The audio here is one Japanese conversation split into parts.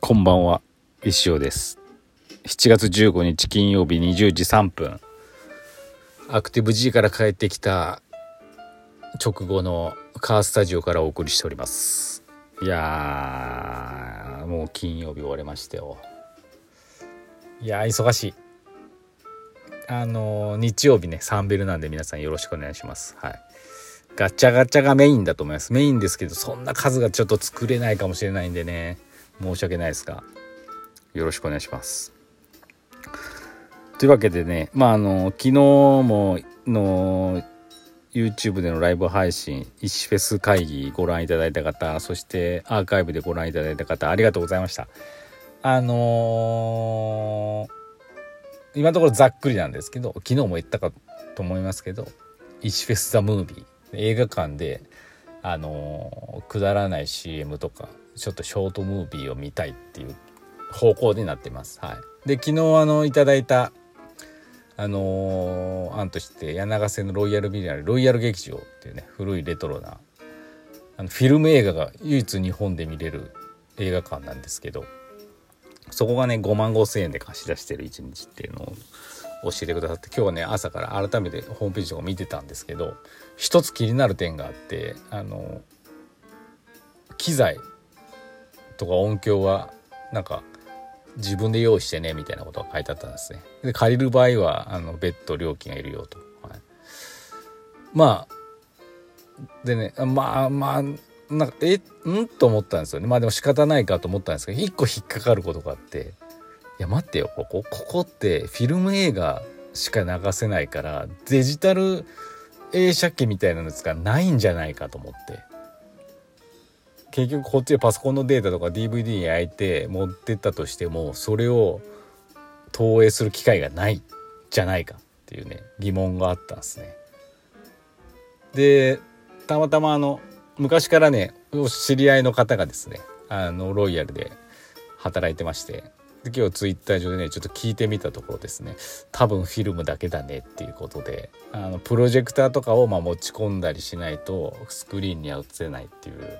こんばんは。石尾です。7月15日金曜日20時3分。アクティブ G から帰ってきた直後のカースタジオからお送りしております。いやーもう金曜日終わりましたよ。いやー忙しい。あのー日曜日ねサンベルなんで皆さんよろしくお願いします。はい。ガチャガチャがメインだと思います。メインですけどそんな数がちょっと作れないかもしれないんでね。申し訳ないですがよろしくお願いします。というわけでねまああの昨日もの YouTube でのライブ配信石フェス会議ご覧いただいた方そしてアーカイブでご覧いただいた方ありがとうございました。あのー今のところざっくりなんですけど昨日も言ったかと思いますけど「石フェス・ザ・ムービー」映画館であのーくだらない CM とかちょっとショートムービーを見たいっていう方向になってます。はい、で昨日あのいただいたあのー案として柳瀬のロイヤルビリアルロイヤル劇場っていうね古いレトロなあのフィルム映画が唯一日本で見れる映画館なんですけどそこがね5万5千円で貸し出してる一日っていうのを教えてくださって今日はね朝から改めてホームページとか見てたんですけど一つ気になる点があってあの機材とか音響はなんか自分で用意してねみたいなことが書いてあったんですね。で借りる場合はあの別途料金がいるよと。はい、まあでねまあまあなんかえん？と思ったんですよねまあでも仕方ないかと思ったんですけど一個引っかかることがあっていや待ってよここここってフィルム映画しか流せないからデジタル映写機みたいなのがないんじゃないかと思って結局こっちでパソコンのデータとか DVD に焼いて持ってったとしてもそれを投影する機会がないじゃないかっていうね疑問があったんですね。でたまたまあの昔からね知り合いの方がですねあのロイヤルで働いてまして今日ツイッター上でねちょっと聞いてみたところですね多分フィルムだけだねっていうことであのプロジェクターとかをま持ち込んだりしないとスクリーンには映せないっていう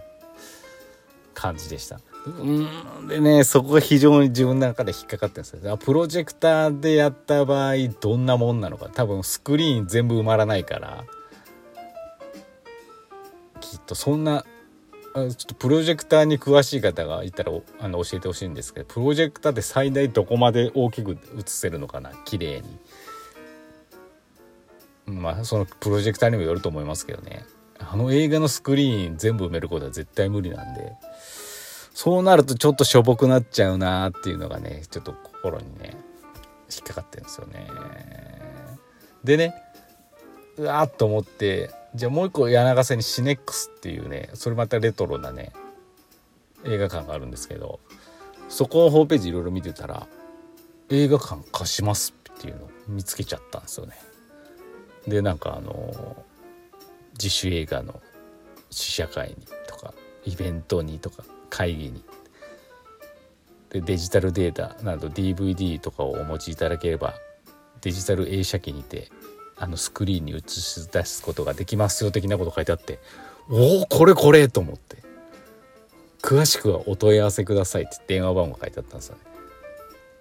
感じでした。うん。でねそこが非常に自分の中で引っかかってるんですよ。プロジェクターでやった場合どんなもんなのか。多分スクリーン全部埋まらないから。きっとそんなちょっとプロジェクターに詳しい方がいたらあの教えてほしいんですけどプロジェクターって最大どこまで大きく映せるのかな？綺麗に。まあそのプロジェクターにもよると思いますけどね。あの映画のスクリーン全部埋めることは絶対無理なんでそうなるとちょっとしょぼくなっちゃうなっていうのがねちょっと心にね引っかかってるんですよね。でねうわーっと思ってじゃあもう一個柳ヶ瀬にシネックスっていうねそれまたレトロなね映画館があるんですけどそこのホームページいろいろ見てたら映画館貸しますっていうのを見つけちゃったんですよね。でなんかあの自主映画の試写会にとかイベントにとか会議に。でデジタルデータなど DVD とかをお持ちいただければデジタル映写機にてあのスクリーンに映し出すことができますよ的なこと書いてあっておおこれこれと思って。詳しくはお問い合わせくださいって電話番号書いてあったんですよ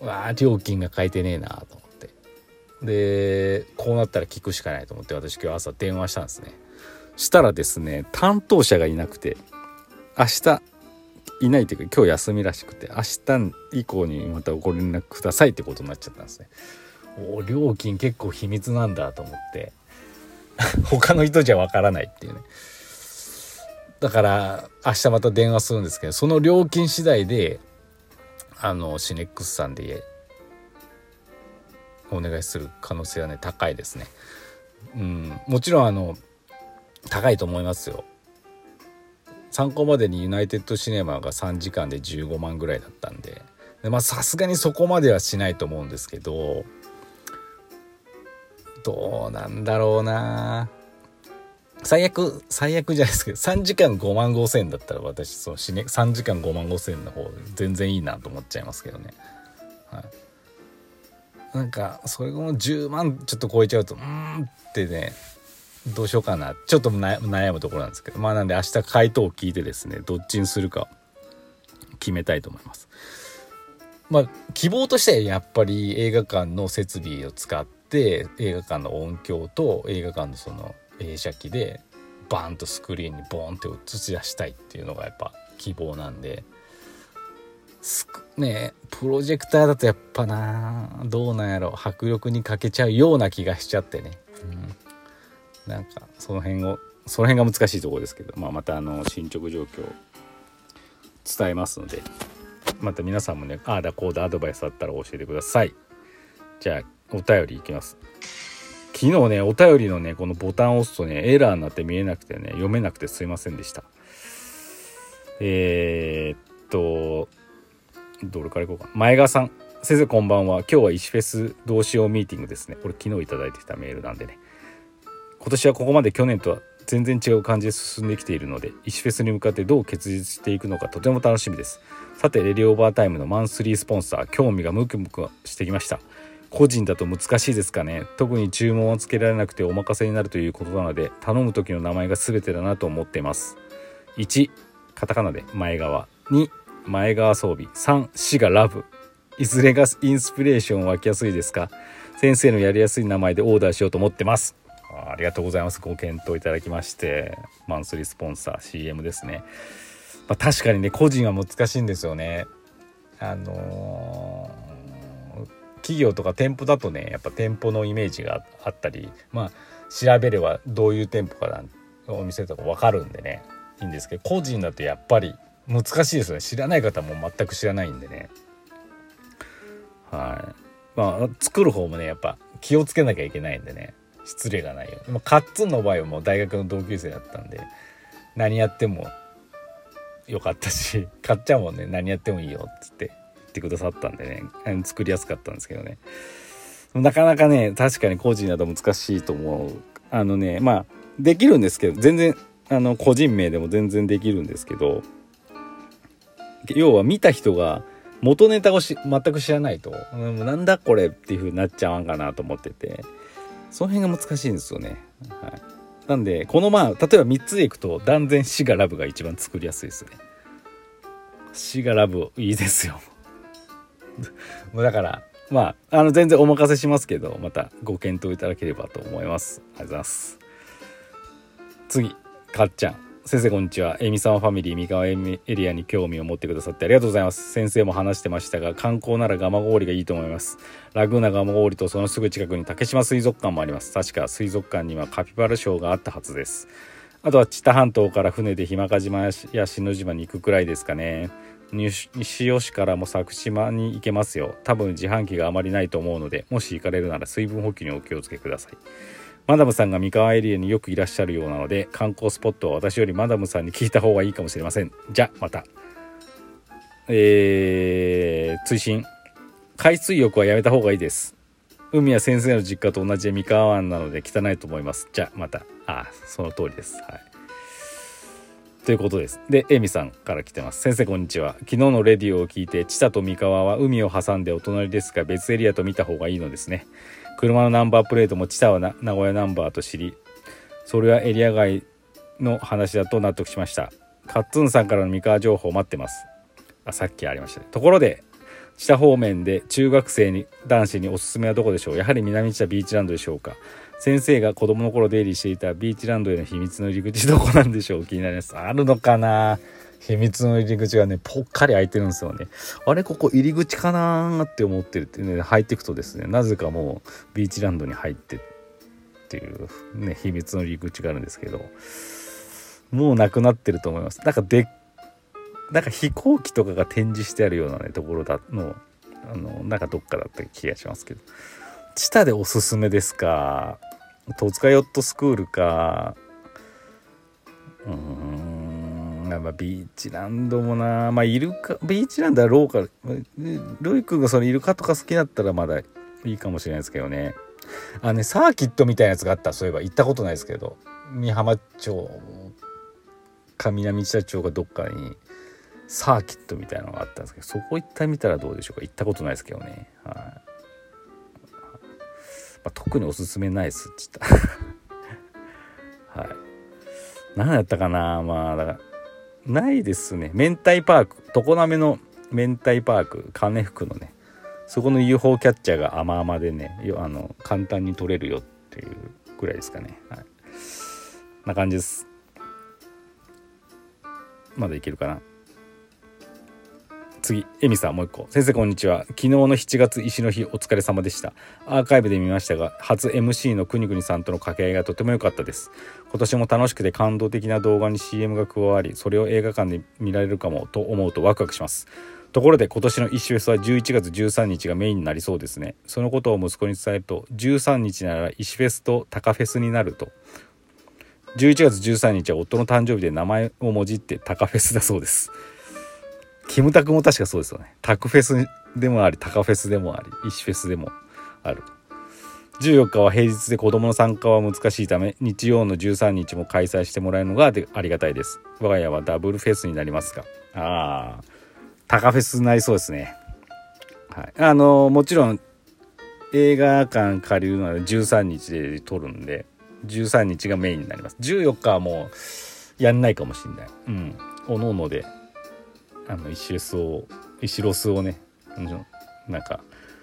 ね。わあ料金が書いてねえなと思って。でこうなったら聞くしかないと思って私今日朝電話したんですね。したらですね担当者がいなくて明日いないというか今日休みらしくて明日以降にまたご連絡くださいってことになっちゃったんですね。お料金結構秘密なんだと思って 他の人じゃわからないっていうね。だから明日また電話するんですけどその料金次第であのシネックスさんでお願いする可能性はね高いですね。うん。もちろんあの高いと思いますよ。参考までにユナイテッドシネマが3時間で15万ぐらいだったんで。さすがにそこまではしないと思うんですけどどうなんだろうな。最悪最悪じゃないですけど3時間5万5千円だったら私その3時間5万5千円の方全然いいなと思っちゃいますけどね、はい、なんかそれも10万ちょっと超えちゃうとうんってねどうしようかな。ちょっと悩むところなんですけど。まあなんで明日回答を聞いてですねどっちにするか決めたいと思います。まあ、希望としてはやっぱり映画館の設備を使って映画館の音響と映画館のその映写機でバーンとスクリーンにボーンって映し出したいっていうのがやっぱ希望なんで。ねプロジェクターだとやっぱなどうなんやろ。迫力に欠けちゃうような気がしちゃってね、うん、なんかその辺をその辺が難しいところですけど、まあ、またあの進捗状況伝えますのでまた皆さんもねああだこうだアドバイスあったら教えてください。じゃあお便りいきます。昨日ねお便りのねこのボタンを押すとねエラーになって見えなくてね読めなくてすいませんでした。えー、っとどれからいこうか前川さん先生こんばんは。今日は石フェス同うミーティングですね。これ昨日頂いてきたメールなんでね。今年はここまで去年とは全然違う感じで進んできているので石フェスに向かってどう結実していくのかとても楽しみです。さてレディオーバータイムのマンスリースポンサー興味がムクムクしてきました。個人だと難しいですかね。特に注文をつけられなくてお任せになるということなので頼む時の名前が全てだなと思っています。1カタカナで前側2前川装備。3死がラブ。いずれがインスピレーション湧きやすいですか。先生のやりやすい名前でオーダーしようと思ってます。ありがとうございます。ご検討いただきましてマンスリースポンサー CM ですね、まあ、確かにね個人は難しいんですよね。あのー、企業とか店舗だとねやっぱ店舗のイメージがあったりまあ調べればどういう店舗かなんお店とか分かるんでねいいんですけど個人だとやっぱり難しいですよね。知らない方も全く知らないんでね。はい。まあ作る方もねやっぱ気をつけなきゃいけないんでね。失礼がないようカッツンの場合はもう大学の同級生だったんで何やってもよかったしかっちゃんもね何やってもいいよっつって言ってくださったんでね作りやすかったんですけどね。なかなかね確かに個人だと難しいと思う。あのねまあできるんですけど全然あの個人名でも全然できるんですけど要は見た人が元ネタをし全く知らないと、うん、なんだこれっていう風になっちゃわんかなと思ってて。その辺が難しいんですよね。はい、なんでこのまあ例えば3つでいくと断然死がラブが一番作りやすいですね。死がラブいいですよ。も うだからまああの全然お任せしますけどまたご検討いただければと思います。ありがとうございます。次かっちゃん。先生こんにちは。えみさんファミリー三河エリアに興味を持ってくださってありがとうございます。先生も話してましたが、観光なら蒲郡がいいと思います。ラグーナ蒲郡とそのすぐ近くに竹島水族館もあります。確か水族館にはカピバラショーがあったはずです。あとは知多半島から船で日間賀島や篠島に行くくらいですかね。西吉からも佐久島に行けますよ。多分自販機があまりないと思うので、もし行かれるなら水分補給にお気をつけください。マダムさんが三河エリアによくいらっしゃるようなので観光スポットは私よりマダムさんに聞いた方がいいかもしれませんじゃまたえー、追伸海水浴はやめた方がいいです海は先生の実家と同じで三河湾なので汚いと思いますじゃまたあその通りですはいということです。で、エミさんから来てます。先生こんにちは。昨日のレディオを聞いて、知多と三河は海を挟んでお隣ですが、別エリアと見た方がいいのですね。車のナンバープレートも知多は名古屋ナンバーと知りそれはエリア外の話だと納得しました。カッツンさんからの三河情報待ってます。あさっきありましたね。ところで知多方面で中学生に男子におすすめはどこでしょう？やはり南知多ビーチランドでしょうか？先生が子供の頃出入りしていたビーチランドへの秘密の入り口どこなんでしょう？気になります。あるのかな？秘密の入り口がねぽっかり開いてるんですよね。あれここ入り口かなって思ってるってね入っていくとですねなぜかもうビーチランドに入ってっていうね秘密の入り口があるんですけどもうなくなってると思います。なんかでなんか飛行機とかが展示してあるようなねところだのあのなんかどっかだった気がしますけど。知多でおすすめですか？戸塚ヨットスクールか？うーんまあ、ビーチランドもな。まあイルカビーチランドはローカル。ロイ君がそのイルカとか好きだったらまだいいかもしれないですけどね。あねサーキットみたいなやつがあった。そういえば。行ったことないですけど。美浜町か南知多町がどっかにサーキットみたいなのがあったんですけど。そこ行ってみたらどうでしょうか。行ったことないですけどね。はい、まあ、特におすすめないっす。って言ったはい。何やったかな。まあだからないですね。明太パーク。常滑の明太パーク。金福のね。そこの UFO キャッチャーが甘々でね。あの簡単に取れるよっていうぐらいですかね。はい。な感じです。まだいけるかな。次エミさんもう一個。先生こんにちは。昨日の7月石の日お疲れ様でした。アーカイブで見ましたが初 MC のくにくにさんとの掛け合いがとても良かったです。今年も楽しくて感動的な動画に CM が加わりそれを映画館で見られるかもと思うとワクワクします。ところで今年の石フェスは11月13日がメインになりそうですね。そのことを息子に伝えると13日なら石フェスとタカフェスになると。11月13日は夫の誕生日で名前をもじってタカフェスだそうです。キムタクも確かそうですよね。タクフェスでもありタカフェスでもあり石フェスでもある。14日は平日で子供の参加は難しいため日曜の13日も開催してもらえるのがありがたいです。我が家はダブルフェスになりますが。ああタカフェスになりそうですね。はい。あのもちろん映画館借りるのは13日で撮るんで13日がメインになります。14日はもうやんないかもしんない。うん。おのおので。あの石ロスを石ロスをねなんか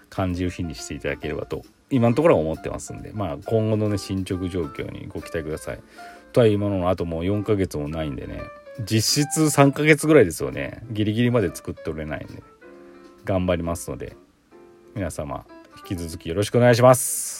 感じる日にしていただければと今のところは思ってますんでまあ今後のね進捗状況にご期待ください。とは今のあともう4ヶ月もないんでね実質3ヶ月ぐらいですよねギリギリまで作っておれないんで頑張りますので皆様引き続きよろしくお願いします。